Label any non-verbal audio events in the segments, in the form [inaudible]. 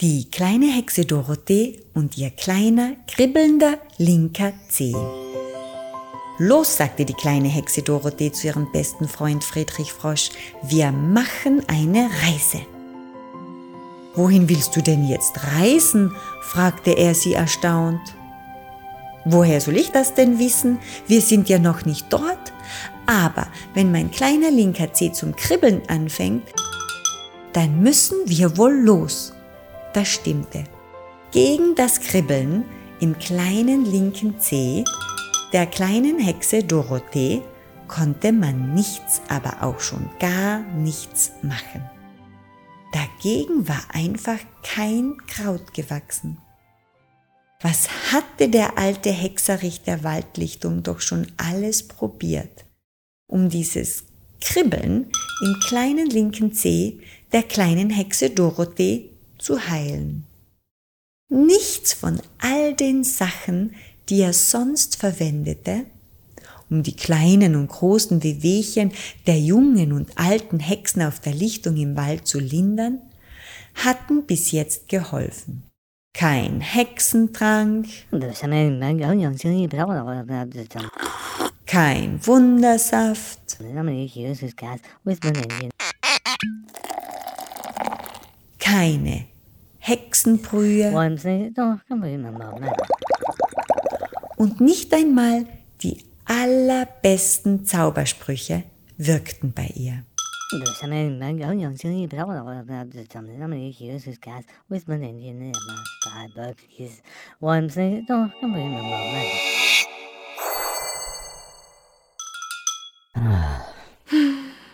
Die kleine Hexe Dorothee und ihr kleiner, kribbelnder, linker Zeh. Los, sagte die kleine Hexe Dorothee zu ihrem besten Freund Friedrich Frosch, wir machen eine Reise. Wohin willst du denn jetzt reisen? fragte er sie erstaunt. Woher soll ich das denn wissen? Wir sind ja noch nicht dort. Aber wenn mein kleiner linker Zeh zum Kribbeln anfängt, dann müssen wir wohl los. Das stimmte. Gegen das Kribbeln im kleinen linken Zeh der kleinen Hexe Dorothee konnte man nichts, aber auch schon gar nichts machen. Dagegen war einfach kein Kraut gewachsen. Was hatte der alte Hexerich der Waldlichtung doch schon alles probiert, um dieses Kribbeln im kleinen linken Zeh der kleinen Hexe Dorothee zu heilen. Nichts von all den Sachen, die er sonst verwendete, um die kleinen und großen Wehwehchen der jungen und alten Hexen auf der Lichtung im Wald zu lindern, hatten bis jetzt geholfen. Kein Hexentrank, kein Wundersaft, keine Hexenbrühe. Und nicht einmal die allerbesten Zaubersprüche wirkten bei ihr.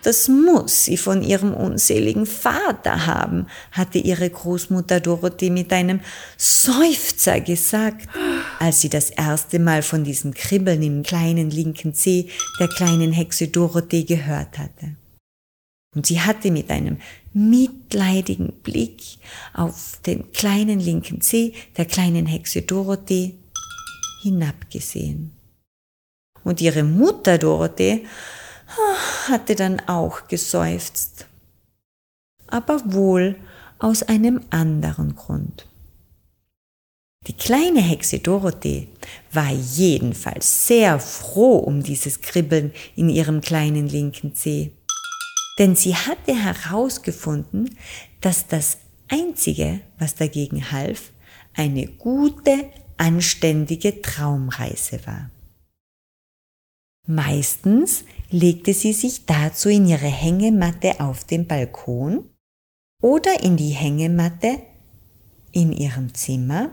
Das muss sie von ihrem unseligen Vater haben, hatte ihre Großmutter Dorothee mit einem Seufzer gesagt, als sie das erste Mal von diesem Kribbeln im kleinen linken Zeh der kleinen Hexe Dorothee gehört hatte. Und sie hatte mit einem mitleidigen Blick auf den kleinen linken Zeh der kleinen Hexe Dorothee hinabgesehen. Und ihre Mutter Dorothee hatte dann auch geseufzt, aber wohl aus einem anderen Grund. Die kleine Hexe Dorothee war jedenfalls sehr froh um dieses Kribbeln in ihrem kleinen linken Zeh, denn sie hatte herausgefunden, dass das Einzige, was dagegen half, eine gute, anständige Traumreise war. Meistens legte sie sich dazu in ihre Hängematte auf dem Balkon oder in die Hängematte in ihrem Zimmer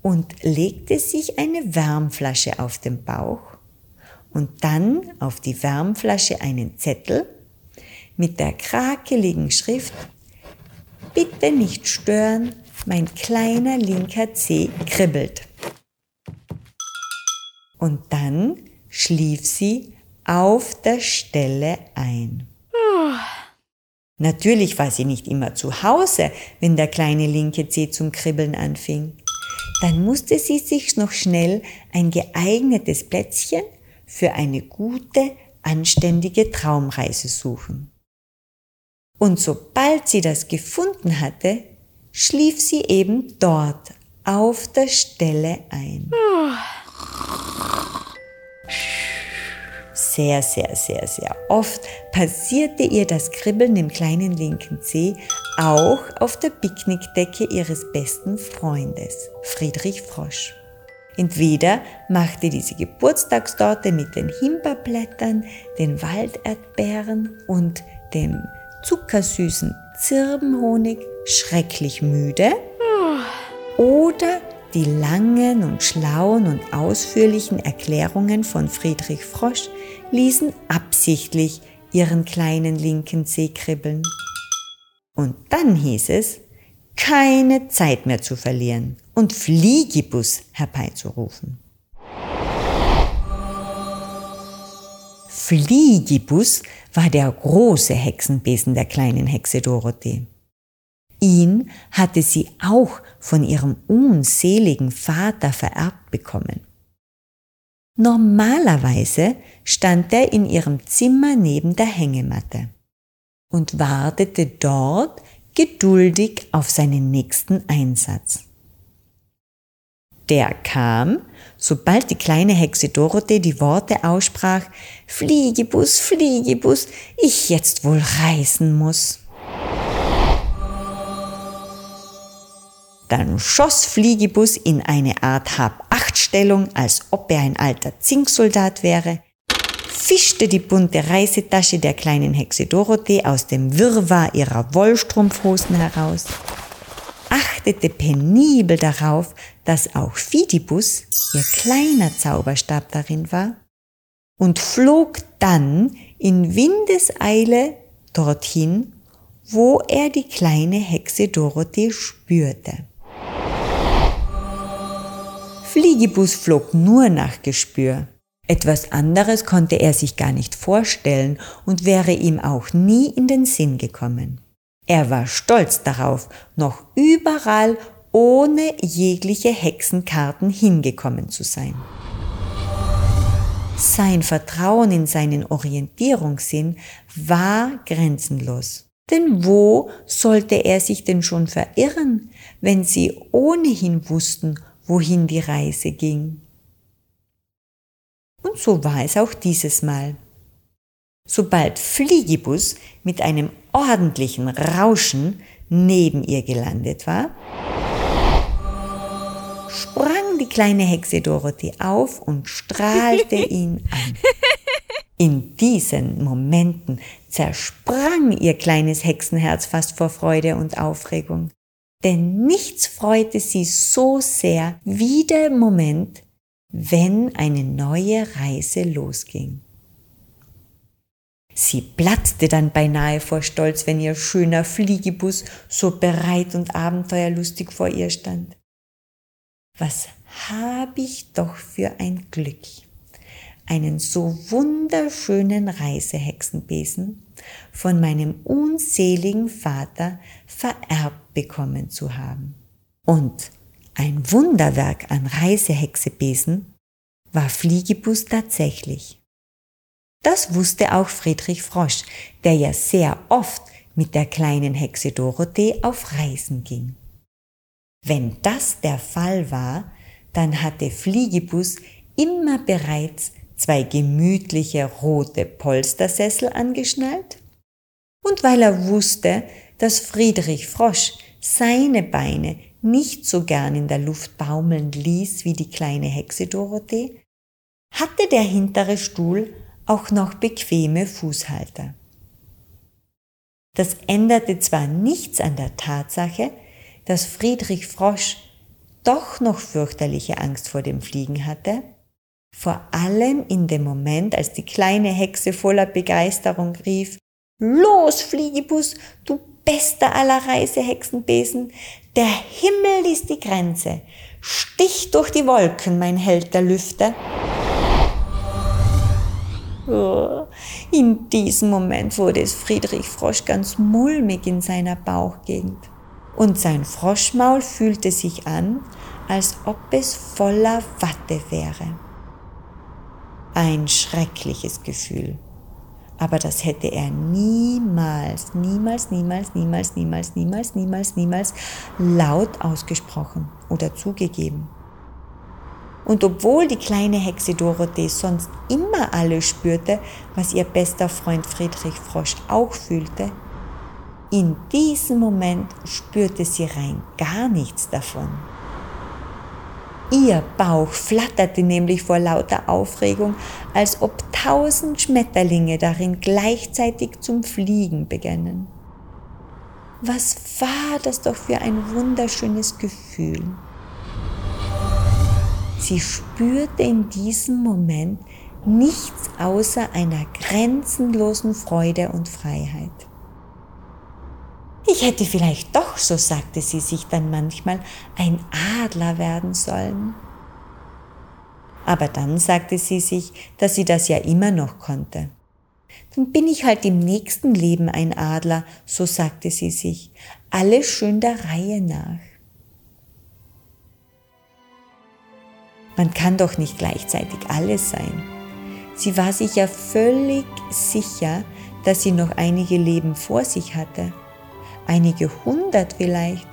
und legte sich eine Wärmflasche auf den Bauch und dann auf die Wärmflasche einen Zettel mit der krakeligen Schrift Bitte nicht stören, mein kleiner linker Zeh kribbelt. Und dann schlief sie auf der Stelle ein. Natürlich war sie nicht immer zu Hause, wenn der kleine linke Zeh zum Kribbeln anfing. Dann musste sie sich noch schnell ein geeignetes Plätzchen für eine gute, anständige Traumreise suchen. Und sobald sie das gefunden hatte, schlief sie eben dort auf der Stelle ein. Sehr, sehr, sehr, sehr oft passierte ihr das Kribbeln im kleinen linken Zeh auch auf der Picknickdecke ihres besten Freundes, Friedrich Frosch. Entweder machte diese Geburtstagstorte mit den Himbeerblättern, den Walderdbeeren und dem zuckersüßen Zirbenhonig schrecklich müde oder die langen und schlauen und ausführlichen Erklärungen von Friedrich Frosch ließen absichtlich ihren kleinen linken Zeh kribbeln. Und dann hieß es, keine Zeit mehr zu verlieren und Fliegibus herbeizurufen. Fliegibus war der große Hexenbesen der kleinen Hexe Dorothee. Ihn hatte sie auch von ihrem unseligen Vater vererbt bekommen. Normalerweise stand er in ihrem Zimmer neben der Hängematte und wartete dort geduldig auf seinen nächsten Einsatz. Der kam, sobald die kleine Hexe Dorothee die Worte aussprach, Fliegebus, Fliegebus, ich jetzt wohl reisen muss. Dann schoss Fliegebus in eine Art Hab-Acht-Stellung, als ob er ein alter Zinksoldat wäre, fischte die bunte Reisetasche der kleinen Hexe Dorothee aus dem Wirrwarr ihrer Wollstrumpfhosen heraus, achtete penibel darauf, dass auch Fidibus, ihr kleiner Zauberstab darin war, und flog dann in Windeseile dorthin, wo er die kleine Hexe Dorothee spürte. Fliegibus flog nur nach Gespür. Etwas anderes konnte er sich gar nicht vorstellen und wäre ihm auch nie in den Sinn gekommen. Er war stolz darauf, noch überall ohne jegliche Hexenkarten hingekommen zu sein. Sein Vertrauen in seinen Orientierungssinn war grenzenlos. Denn wo sollte er sich denn schon verirren, wenn sie ohnehin wussten, wohin die Reise ging? Und so war es auch dieses Mal. Sobald Fliegibus mit einem ordentlichen Rauschen neben ihr gelandet war, sprang die kleine Hexe Dorothee auf und strahlte [laughs] ihn an. In diesen Momenten zersprang ihr kleines Hexenherz fast vor Freude und Aufregung. Denn nichts freute sie so sehr wie der Moment, wenn eine neue Reise losging. Sie platzte dann beinahe vor Stolz, wenn ihr schöner Fliegebus so bereit und abenteuerlustig vor ihr stand. Was hab ich doch für ein Glück, einen so wunderschönen Reisehexenbesen von meinem unseligen Vater vererbt bekommen zu haben. Und ein Wunderwerk an Reisehexebesen war Fliegebus tatsächlich. Das wusste auch Friedrich Frosch, der ja sehr oft mit der kleinen Hexe Dorothee auf Reisen ging. Wenn das der Fall war, dann hatte Fliegebus immer bereits zwei gemütliche rote Polstersessel angeschnallt und weil er wusste, dass Friedrich Frosch seine Beine nicht so gern in der Luft baumeln ließ wie die kleine Hexe Dorothee, hatte der hintere Stuhl auch noch bequeme Fußhalter. Das änderte zwar nichts an der Tatsache, dass Friedrich Frosch doch noch fürchterliche Angst vor dem Fliegen hatte, vor allem in dem Moment, als die kleine Hexe voller Begeisterung rief, Los, Fliegebus, du bester aller Reisehexenbesen, der Himmel ist die Grenze, stich durch die Wolken, mein Held der Lüfte. In diesem Moment wurde es Friedrich Frosch ganz mulmig in seiner Bauchgegend. Und sein Froschmaul fühlte sich an, als ob es voller Watte wäre. Ein schreckliches Gefühl. Aber das hätte er niemals, niemals, niemals, niemals, niemals, niemals, niemals, niemals laut ausgesprochen oder zugegeben. Und obwohl die kleine Hexe Dorothee sonst immer alles spürte, was ihr bester Freund Friedrich Frosch auch fühlte, in diesem Moment spürte sie rein gar nichts davon. Ihr Bauch flatterte nämlich vor lauter Aufregung, als ob tausend Schmetterlinge darin gleichzeitig zum Fliegen begannen. Was war das doch für ein wunderschönes Gefühl? Sie spürte in diesem Moment nichts außer einer grenzenlosen Freude und Freiheit. Ich hätte vielleicht doch, so sagte sie sich dann manchmal, ein Adler werden sollen. Aber dann sagte sie sich, dass sie das ja immer noch konnte. Dann bin ich halt im nächsten Leben ein Adler, so sagte sie sich, alles schön der Reihe nach. Man kann doch nicht gleichzeitig alles sein. Sie war sich ja völlig sicher, dass sie noch einige Leben vor sich hatte. Einige hundert vielleicht.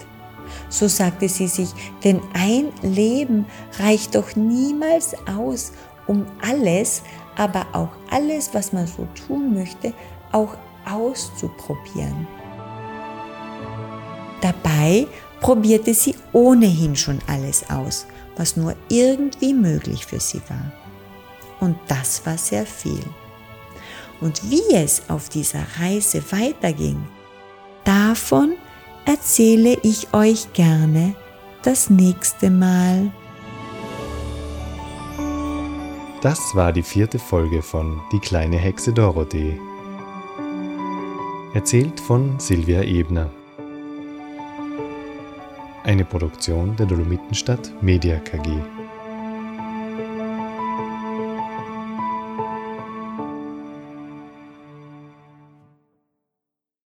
So sagte sie sich, denn ein Leben reicht doch niemals aus, um alles, aber auch alles, was man so tun möchte, auch auszuprobieren. Dabei probierte sie ohnehin schon alles aus, was nur irgendwie möglich für sie war. Und das war sehr viel. Und wie es auf dieser Reise weiterging, davon erzähle ich euch gerne das nächste Mal. Das war die vierte Folge von Die kleine Hexe Dorothee. Erzählt von Silvia Ebner. Eine Produktion der Dolomitenstadt Media KG.